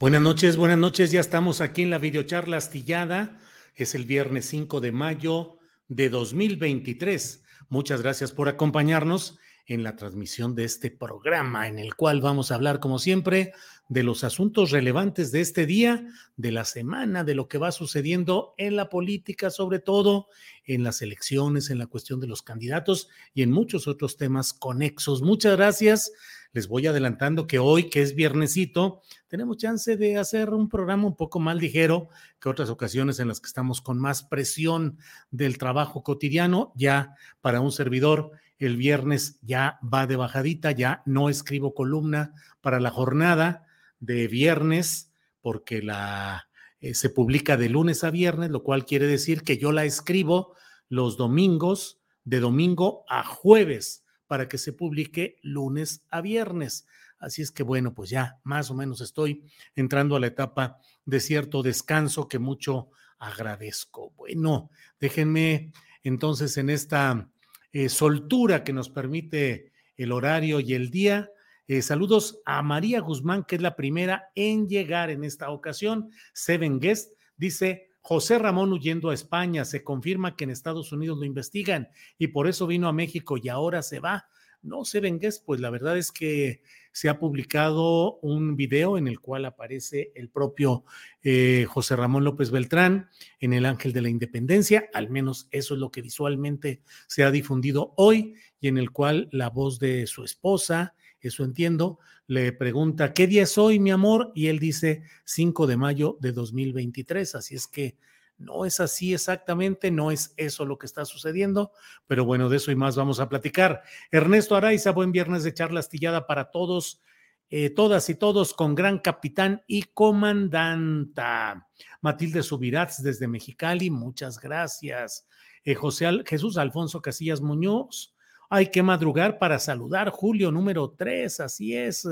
Buenas noches, buenas noches. Ya estamos aquí en la videocharla astillada. Es el viernes 5 de mayo de 2023. Muchas gracias por acompañarnos en la transmisión de este programa en el cual vamos a hablar, como siempre, de los asuntos relevantes de este día, de la semana, de lo que va sucediendo en la política, sobre todo en las elecciones, en la cuestión de los candidatos y en muchos otros temas conexos. Muchas gracias. Les voy adelantando que hoy, que es viernesito, tenemos chance de hacer un programa un poco más ligero que otras ocasiones en las que estamos con más presión del trabajo cotidiano. Ya para un servidor, el viernes ya va de bajadita, ya no escribo columna para la jornada de viernes porque la eh, se publica de lunes a viernes, lo cual quiere decir que yo la escribo los domingos de domingo a jueves para que se publique lunes a viernes. Así es que bueno, pues ya más o menos estoy entrando a la etapa de cierto descanso que mucho agradezco. Bueno, déjenme entonces en esta eh, soltura que nos permite el horario y el día. Eh, saludos a María Guzmán, que es la primera en llegar en esta ocasión. Seven Guest dice, José Ramón huyendo a España, se confirma que en Estados Unidos lo investigan y por eso vino a México y ahora se va. No, Seven Guest, pues la verdad es que se ha publicado un video en el cual aparece el propio eh, José Ramón López Beltrán en El Ángel de la Independencia, al menos eso es lo que visualmente se ha difundido hoy, y en el cual la voz de su esposa, eso entiendo, le pregunta, ¿qué día es hoy, mi amor? Y él dice 5 de mayo de 2023, así es que no es así exactamente, no es eso lo que está sucediendo, pero bueno, de eso y más vamos a platicar. Ernesto Araiza, buen viernes de charla astillada para todos, eh, todas y todos, con gran capitán y comandanta. Matilde Subirats desde Mexicali, muchas gracias. Eh, José Al Jesús Alfonso Casillas Muñoz, hay que madrugar para saludar. Julio número 3, así es.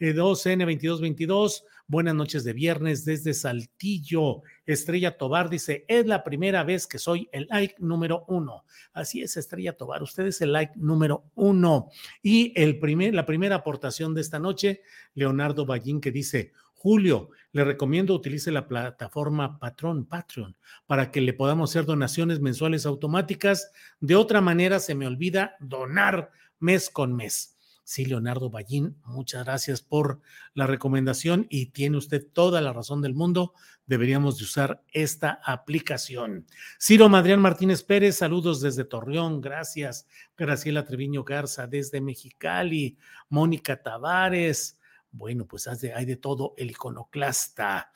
Eh, 2N2222. Buenas noches de viernes desde Saltillo. Estrella Tobar dice: Es la primera vez que soy el like número uno. Así es, Estrella Tobar. Usted es el like número uno. Y el primer, la primera aportación de esta noche, Leonardo Ballín, que dice: Julio, le recomiendo utilice la plataforma Patrón, Patreon, para que le podamos hacer donaciones mensuales automáticas. De otra manera, se me olvida donar mes con mes. Sí, Leonardo Ballín, muchas gracias por la recomendación y tiene usted toda la razón del mundo. Deberíamos de usar esta aplicación. Ciro Madrián Martínez Pérez, saludos desde Torreón, gracias. Graciela Treviño Garza desde Mexicali, Mónica Tavares. Bueno, pues hay de, todo el iconoclasta.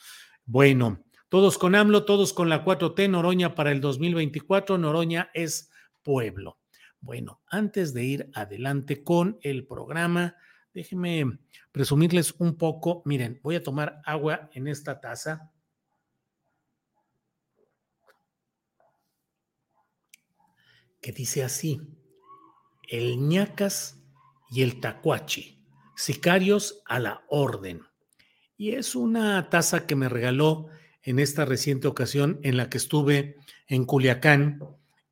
Bueno, todos con AMLO, todos con la 4T, Noroña para el 2024. Noroña es pueblo. Bueno, antes de ir adelante con el programa, déjenme presumirles un poco. Miren, voy a tomar agua en esta taza. Que dice así: el ñacas y el tacuachi, sicarios a la orden. Y es una taza que me regaló en esta reciente ocasión en la que estuve en Culiacán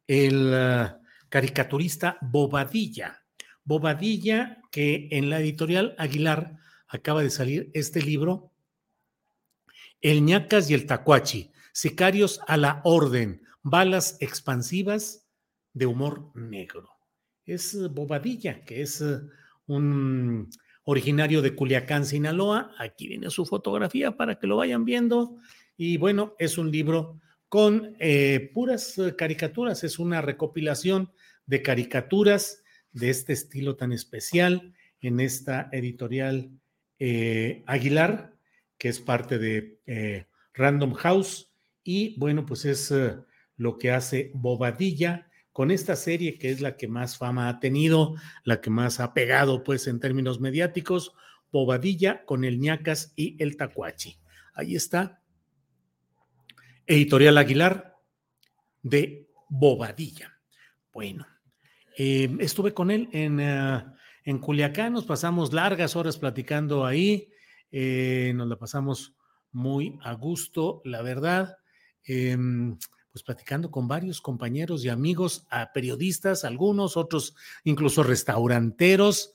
el. Uh, caricaturista Bobadilla. Bobadilla, que en la editorial Aguilar acaba de salir este libro, El ñacas y el tacuachi, sicarios a la orden, balas expansivas de humor negro. Es Bobadilla, que es un originario de Culiacán, Sinaloa. Aquí viene su fotografía para que lo vayan viendo. Y bueno, es un libro con eh, puras eh, caricaturas, es una recopilación de caricaturas de este estilo tan especial en esta editorial eh, Aguilar, que es parte de Random House. Y bueno, pues es lo que hace Bobadilla con esta serie que es la que más fama ha tenido, la que más ha pegado pues en términos mediáticos, Bobadilla con el ñacas y el tacuachi. Ahí está Editorial Aguilar de Bobadilla. Bueno, eh, estuve con él en, uh, en, Culiacán, nos pasamos largas horas platicando ahí, eh, nos la pasamos muy a gusto, la verdad, eh, pues platicando con varios compañeros y amigos, a periodistas, algunos, otros incluso restauranteros,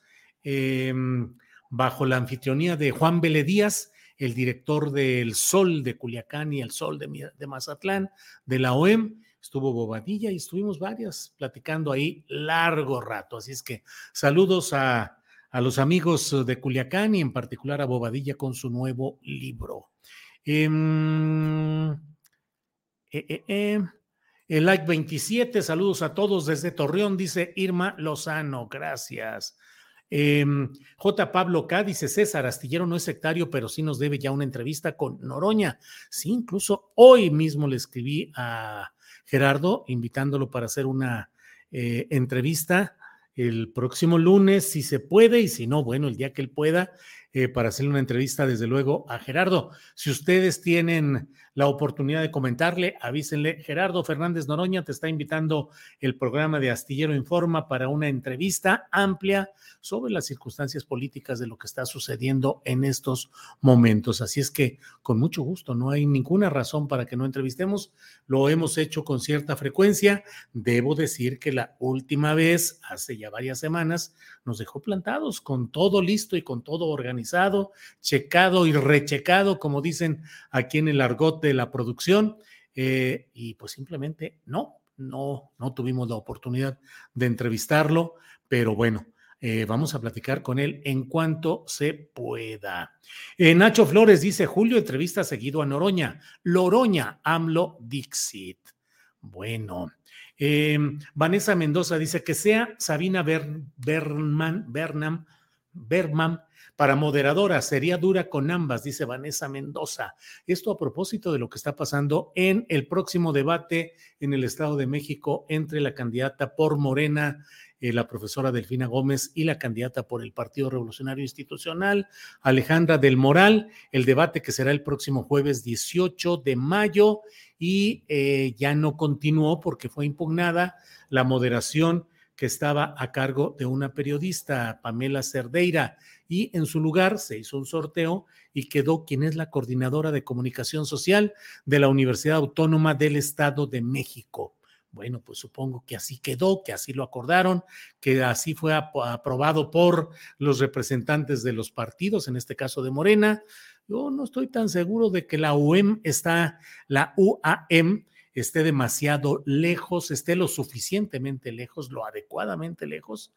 bajo la anfitrionía de Juan Vélez Díaz, el director del Sol de Culiacán y el Sol de, Mazatlán, de la OEM, estuvo Bobadilla y estuvimos varias platicando ahí largo rato. Así es que saludos a, los amigos de Culiacán y en particular a Bobadilla con su nuevo libro. Em, eh, eh, eh, el like 27, saludos a todos desde Torreón, dice Irma Lozano, gracias. Em, J. Pablo K. dice, César Astillero no es sectario, pero sí nos debe ya una entrevista con Noroña. Sí, incluso hoy mismo le escribí a Gerardo invitándolo para hacer una entrevista el próximo lunes, si se puede, y si no, bueno, el día que él pueda, eh, para hacerle una entrevista, desde luego, a Gerardo. Si ustedes tienen la oportunidad de comentarle, avísenle. Gerardo Fernández Noroña te está invitando el programa de Astillero Informa para una entrevista amplia sobre las circunstancias políticas de lo que está sucediendo en estos momentos. Así es que con mucho gusto, no hay ninguna razón para que no entrevistemos. Lo hemos hecho con cierta frecuencia. Debo decir que la última vez, hace ya varias semanas, nos dejó plantados con todo listo y con todo organizado, checado y rechecado, como dicen aquí en el argot de la producción eh, y pues simplemente no, no, no tuvimos la oportunidad de entrevistarlo, pero bueno. Eh, vamos a platicar con él en cuanto se pueda. Eh, Nacho Flores dice: Julio, entrevista seguido a Noroña. Loroña, AMLO Dixit. Bueno. Vanessa Mendoza dice que sea Sabina Bernam, Berman para moderadora, sería dura con ambas, dice Vanessa Mendoza. Esto a propósito de lo que está pasando en el próximo debate en el Estado de México entre la candidata por Morena, eh, la profesora Delfina Gómez, y la candidata por el Partido Revolucionario Institucional, Alejandra del Moral, el debate que será el próximo jueves 18 de mayo y eh, ya no continuó porque fue impugnada la moderación que estaba a cargo de una periodista, Pamela Cerdeira, y en su lugar se hizo un sorteo y quedó quien es la coordinadora de comunicación social de la Universidad Autónoma del Estado de México. Bueno, pues supongo que así quedó, que así lo acordaron, que así fue aprobado por los representantes de los partidos, en este caso de Morena. Yo no estoy tan seguro de que la UEM está, la UAM esté demasiado lejos, esté lo suficientemente lejos, lo adecuadamente lejos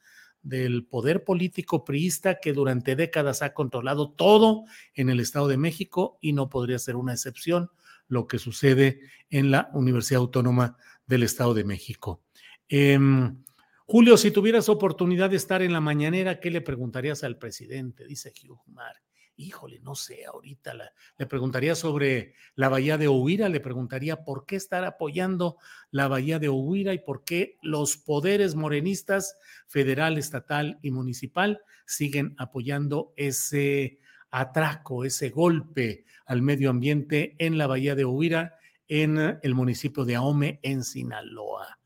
del poder político priista que durante décadas ha controlado todo en el Estado de México y no podría ser una excepción lo que sucede en la Universidad Autónoma del Estado de México. Em, Julio, si tuvieras oportunidad de estar en la mañanera, ¿qué le preguntarías al presidente? Dice Hugh Mark híjole, no sé, ahorita le preguntaría sobre la bahía de Ohuira, le preguntaría por qué estar apoyando la bahía de Ohuira y por qué los poderes morenistas federal, estatal y municipal siguen apoyando ese atraco, ese golpe al medio ambiente en la bahía de Ohuira, en el municipio de Ahome, en Sinaloa.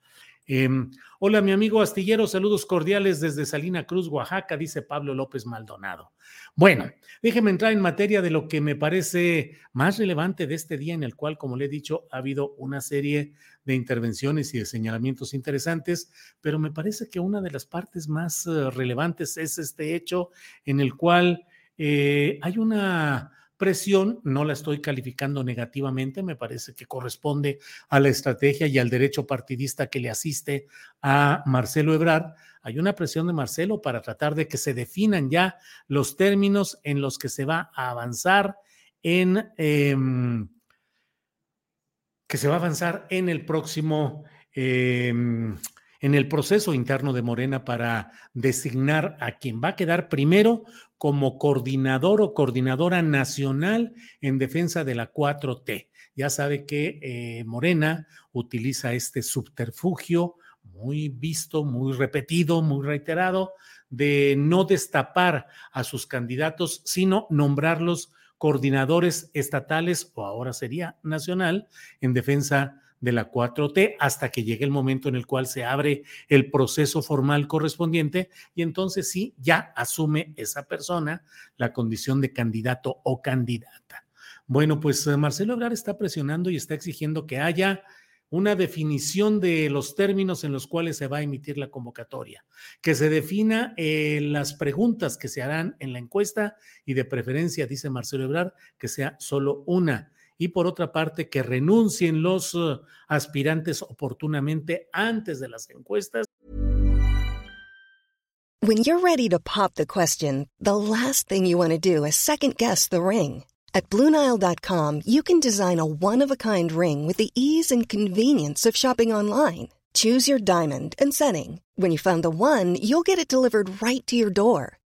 Em, hola, mi amigo astillero, saludos cordiales desde Salina Cruz, Oaxaca, dice Pablo López Maldonado. Bueno, déjeme entrar en materia de lo que me parece más relevante de este día en el cual, como le he dicho, ha habido una serie de intervenciones y de señalamientos interesantes, pero me parece que una de las partes más eh, relevantes es este hecho en el cual eh, hay una presión, no la estoy calificando negativamente, me parece que corresponde a la estrategia y al derecho partidista que le asiste a Marcelo Ebrard. Hay una presión de Marcelo para tratar de que se definan ya los términos en los que se va a avanzar en em, que se va a avanzar en el próximo em, en el proceso interno de Morena para designar a quien va a quedar primero como coordinador o coordinadora nacional en defensa de la 4T. Ya sabe que eh, Morena utiliza este subterfugio muy visto, muy repetido, muy reiterado, de no destapar a sus candidatos, sino nombrarlos coordinadores estatales o ahora sería nacional en defensa de la 4T hasta que llegue el momento en el cual se abre el proceso formal correspondiente y entonces sí, ya asume esa persona la condición de candidato o candidata. Bueno, pues eh, Marcelo Ebrard está presionando y está exigiendo que haya una definición de los términos en los cuales se va a emitir la convocatoria, que se defina eh, las preguntas que se harán en la encuesta y de preferencia, dice Marcelo Ebrard, que sea solo una y por otra parte que renuncien los uh, aspirantes oportunamente antes de las encuestas. When you're ready to pop the question, the last thing you want to do is second guess the ring. At BlueNile.com you can design a one-of-a-kind ring with the ease and convenience of shopping online. Choose your diamond and setting. When you find the one, you'll get it delivered right to your door.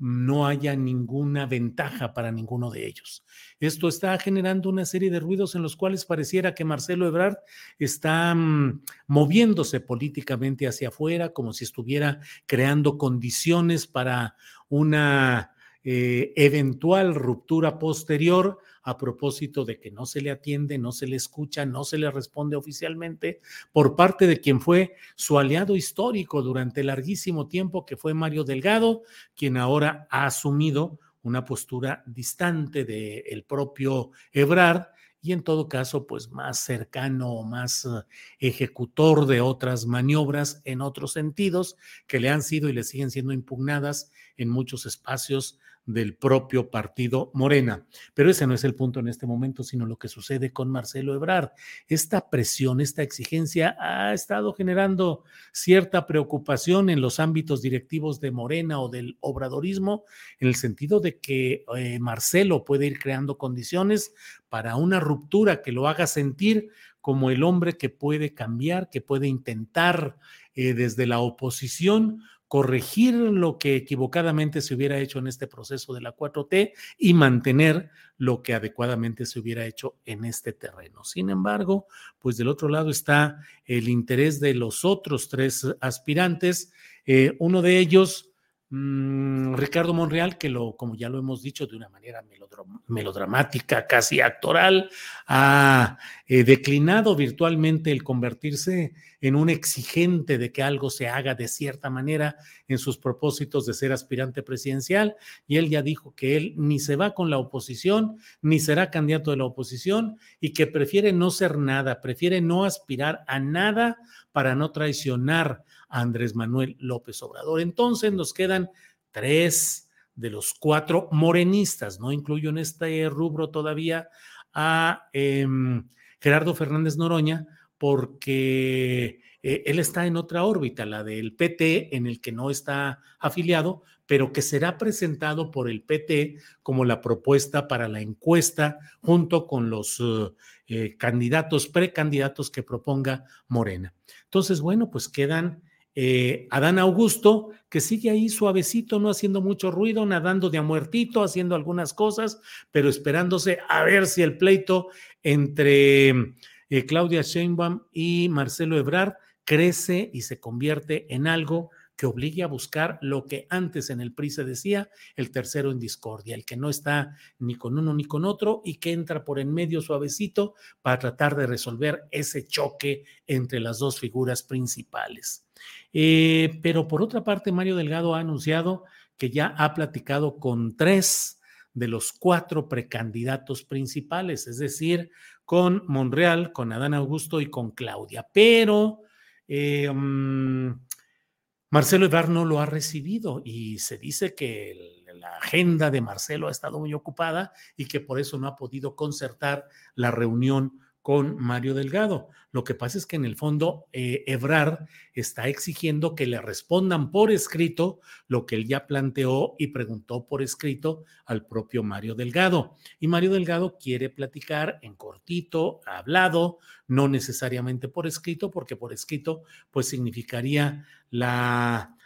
no haya ninguna ventaja para ninguno de ellos. Esto está generando una serie de ruidos en los cuales pareciera que Marcelo Ebrard está mm, moviéndose políticamente hacia afuera, como si estuviera creando condiciones para una eh, eventual ruptura posterior a propósito de que no se le atiende, no se le escucha, no se le responde oficialmente por parte de quien fue su aliado histórico durante larguísimo tiempo, que fue Mario Delgado, quien ahora ha asumido una postura distante del propio Ebrard y en todo caso, pues más cercano o más eh, ejecutor de otras maniobras en otros sentidos que le han sido y le siguen siendo impugnadas en muchos espacios del propio partido Morena. Pero ese no es el punto en este momento, sino lo que sucede con Marcelo Ebrard. Esta presión, esta exigencia ha estado generando cierta preocupación en los ámbitos directivos de Morena o del obradorismo, en el sentido de que eh, Marcelo puede ir creando condiciones para una ruptura que lo haga sentir como el hombre que puede cambiar, que puede intentar eh, desde la oposición corregir lo que equivocadamente se hubiera hecho en este proceso de la 4T y mantener lo que adecuadamente se hubiera hecho en este terreno. Sin embargo, pues del otro lado está el interés de los otros tres aspirantes. Eh, uno de ellos, Mm, Ricardo Monreal, que lo, como ya lo hemos dicho, de una manera melodramática, casi actoral, ha eh, declinado virtualmente el convertirse en un exigente de que algo se haga de cierta manera en sus propósitos de ser aspirante presidencial. Y él ya dijo que él ni se va con la oposición, ni será candidato de la oposición y que prefiere no ser nada, prefiere no aspirar a nada para no traicionar Andrés Manuel López Obrador. Entonces nos quedan tres de los cuatro morenistas, no incluyo en este rubro todavía a em, Gerardo Fernández Noroña, porque eh, él está en otra órbita, la del PT, en el que no está afiliado, pero que será presentado por el PT como la propuesta para la encuesta junto con los uh, eh, candidatos, precandidatos que proponga Morena. Entonces, bueno, pues quedan eh, Adán Augusto, que sigue ahí suavecito, no haciendo mucho ruido, nadando de a muertito, haciendo algunas cosas, pero esperándose a ver si el pleito entre Claudia Sheinbaum y Marcelo Ebrard crece y se convierte en algo que obligue a buscar lo que antes en el PRI se decía, el tercero en discordia, el que no está ni con uno ni con otro y que entra por en medio suavecito para tratar de resolver ese choque entre las dos figuras principales. Eh, pero por otra parte, Mario Delgado ha anunciado que ya ha platicado con tres de los cuatro precandidatos principales, es decir, con Monreal, con Adán Augusto y con Claudia. Pero eh, mm, Marcelo Ebrard no lo ha recibido y se dice que la agenda de Marcelo ha estado muy ocupada y que por eso no ha podido concertar la reunión con Mario Delgado. Lo que pasa es que en el fondo eh, Ebrard está exigiendo que le respondan por escrito lo que él ya planteó y preguntó por escrito al propio Mario Delgado. Y Mario Delgado quiere platicar en cortito, hablado, no necesariamente por escrito, porque por escrito pues significaría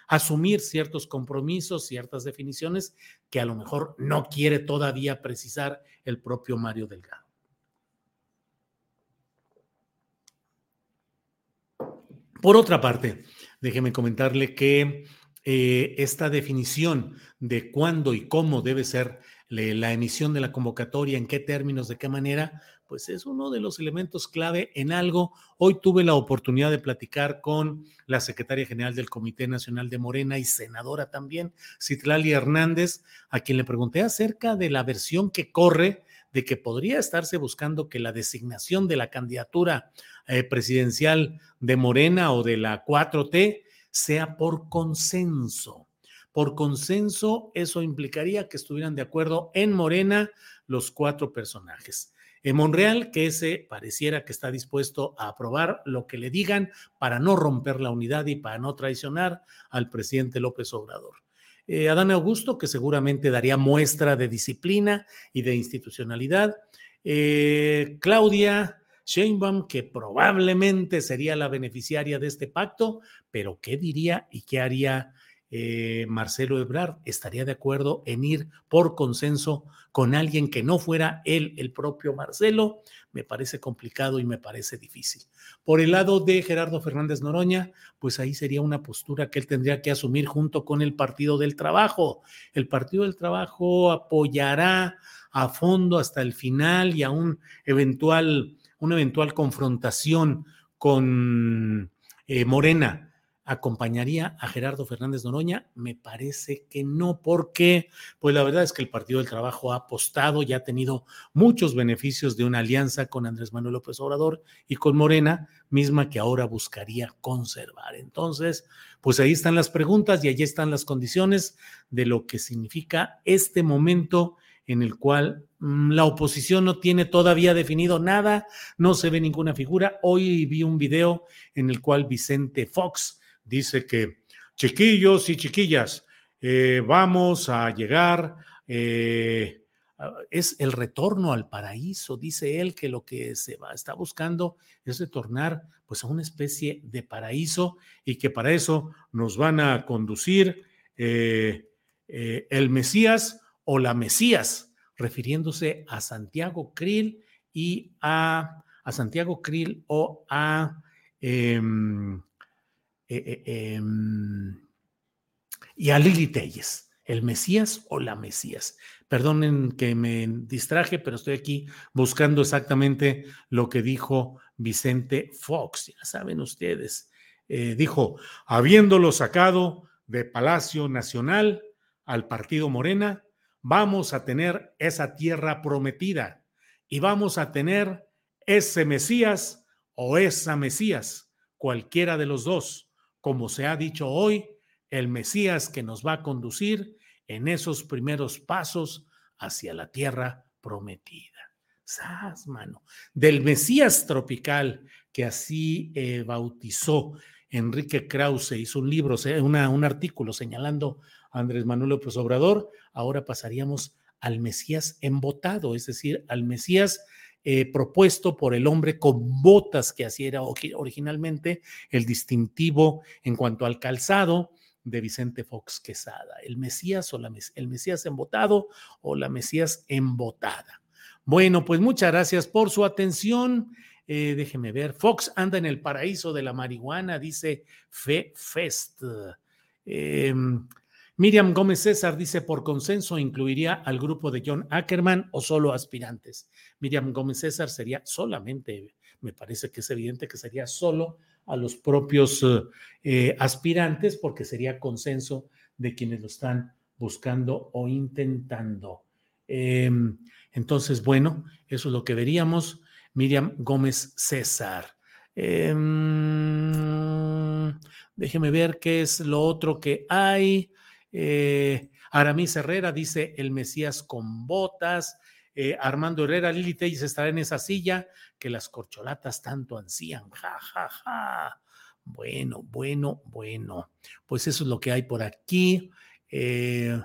asumir ciertos compromisos, ciertas definiciones que a lo mejor no quiere todavía precisar el propio Mario Delgado. Por otra parte, déjeme comentarle que eh, esta definición de cuándo y cómo debe ser la emisión de la convocatoria, en qué términos, de qué manera, pues es uno de los elementos clave en algo. Hoy tuve la oportunidad de platicar con la secretaria general del Comité Nacional de Morena y senadora también, Citlali Hernández, a quien le pregunté acerca de la versión que corre de que podría estarse buscando que la designación de la candidatura eh, presidencial de Morena o de la 4T sea por consenso. Por consenso, eso implicaría que estuvieran de acuerdo en Morena los cuatro personajes. En Monreal, que ese pareciera que está dispuesto a aprobar lo que le digan para no romper la unidad y para no traicionar al presidente López Obrador. Eh, Adán Augusto, que seguramente daría muestra de disciplina y de institucionalidad. Eh, Claudia Sheinbaum, que probablemente sería la beneficiaria de este pacto, pero ¿qué diría y qué haría eh, Marcelo Ebrard? ¿Estaría de acuerdo en ir por consenso con alguien que no fuera él, el propio Marcelo? Me parece complicado y me parece difícil. Por el lado de Gerardo Fernández Noroña, pues ahí sería una postura que él tendría que asumir junto con el Partido del Trabajo. El Partido del Trabajo apoyará a fondo hasta el final y a un eventual una eventual confrontación con eh, Morena acompañaría a Gerardo Fernández Noroña? Me parece que no, porque pues la verdad es que el Partido del Trabajo ha apostado y ha tenido muchos beneficios de una alianza con Andrés Manuel López Obrador y con Morena, misma que ahora buscaría conservar. Entonces, pues ahí están las preguntas y allí están las condiciones de lo que significa este momento en el cual mm, la oposición no tiene todavía definido nada, no se ve ninguna figura. Hoy vi un video en el cual Vicente Fox dice que, chiquillos y chiquillas, eh, vamos a llegar, eh, es el retorno al paraíso, dice él que lo que se va, está buscando es retornar pues a una especie de paraíso y que para eso nos van a conducir eh, el Mesías o la Mesías, refiriéndose a Santiago Krill y a, a Santiago Krill o a em, eh, eh, em, y a Lili Telles, el Mesías o la Mesías. Perdonen que me distraje, pero estoy aquí buscando exactamente lo que dijo Vicente Fox. Ya saben ustedes, eh, dijo, habiéndolo sacado de Palacio Nacional al Partido Morena, vamos a tener esa tierra prometida y vamos a tener ese Mesías o esa Mesías, cualquiera de los dos, como se ha dicho hoy, el Mesías que nos va a conducir en esos primeros pasos hacia la tierra prometida. Sas, mano. Del Mesías tropical que así eh, bautizó Enrique Krause, hizo un libro, un artículo señalando a Andrés Manuel López Obrador, ahora pasaríamos al Mesías embotado, es decir, al Mesías eh, propuesto por el hombre con botas, que así era originalmente el distintivo en cuanto al calzado de Vicente Fox Quesada, el Mesías o la, el Mesías embotado o la Mesías embotada. Bueno, pues muchas gracias por su atención. Eh, déjeme ver. Fox anda en el paraíso de la marihuana, dice Fe Fest. Em, Miriam Gómez César dice, por consenso, ¿incluiría al grupo de John Ackerman o solo aspirantes? Miriam Gómez César sería solamente, me parece que es evidente que sería solo a los propios eh, aspirantes, porque sería consenso de quienes lo están buscando o intentando. Em, entonces, bueno, eso es lo que veríamos. Miriam Gómez César. Em, déjeme ver qué es lo otro que hay. Eh, Aramis Herrera dice el Mesías con botas. Eh, Armando Herrera, Lili Telles estará en esa silla que las corcholatas tanto ansían. Ja, ja, ja. Bueno, bueno, bueno. Pues eso es lo que hay por aquí. Eh,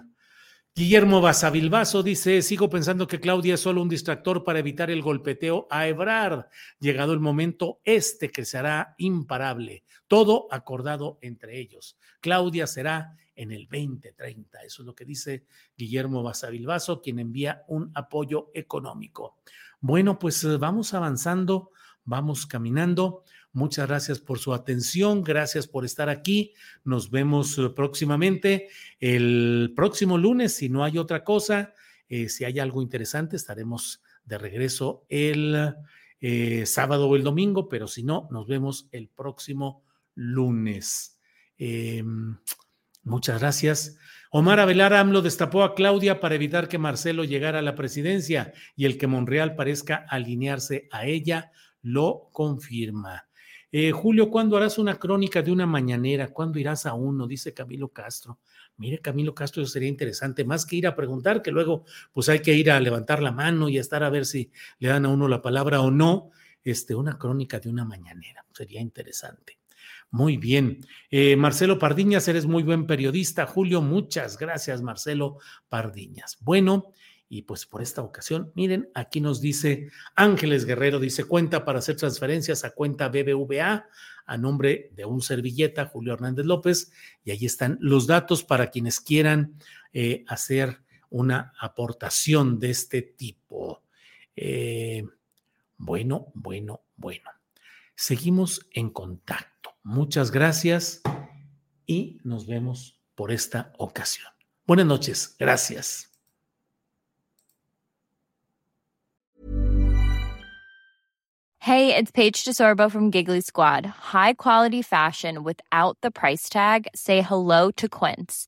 Guillermo Basavilbaso dice, sigo pensando que Claudia es solo un distractor para evitar el golpeteo a Ebrard. Llegado el momento, este que será imparable. Todo acordado entre ellos. Claudia será en el 2030. Eso es lo que dice Guillermo Basavilbaso, quien envía un apoyo económico. Bueno, pues eh, vamos avanzando, vamos caminando. Muchas gracias por su atención, gracias por estar aquí. Nos vemos eh, próximamente el próximo lunes, si no hay otra cosa, eh, si hay algo interesante, estaremos de regreso el sábado o el domingo, pero si no, nos vemos el próximo lunes. Em, muchas gracias. Omar Avelar AMLO destapó a Claudia para evitar que Marcelo llegara a la presidencia y el que Monreal parezca alinearse a ella lo confirma. Eh, Julio, ¿cuándo harás una crónica de una mañanera? ¿Cuándo irás a uno? Dice Camilo Castro. Mire, Camilo Castro, eso sería interesante, más que ir a preguntar, que luego pues hay que ir a levantar la mano y a estar a ver si le dan a uno la palabra o no. Este, una crónica de una mañanera, sería interesante. Muy bien. Eh, Marcelo Pardiñas, eres muy buen periodista. Julio, muchas gracias, Marcelo Pardiñas. Bueno, y pues por esta ocasión, miren, aquí nos dice Ángeles Guerrero, dice cuenta para hacer transferencias a cuenta BBVA a nombre de un servilleta, Julio Hernández López, y ahí están los datos para quienes quieran eh, hacer una aportación de este tipo. Eh, bueno, bueno, bueno. Seguimos en contacto. Muchas gracias y nos vemos por esta ocasión. Buenas noches. Gracias. Hey, it's Paige DeSorbo from Giggly Squad. High quality fashion without the price tag. Say hello to Quince.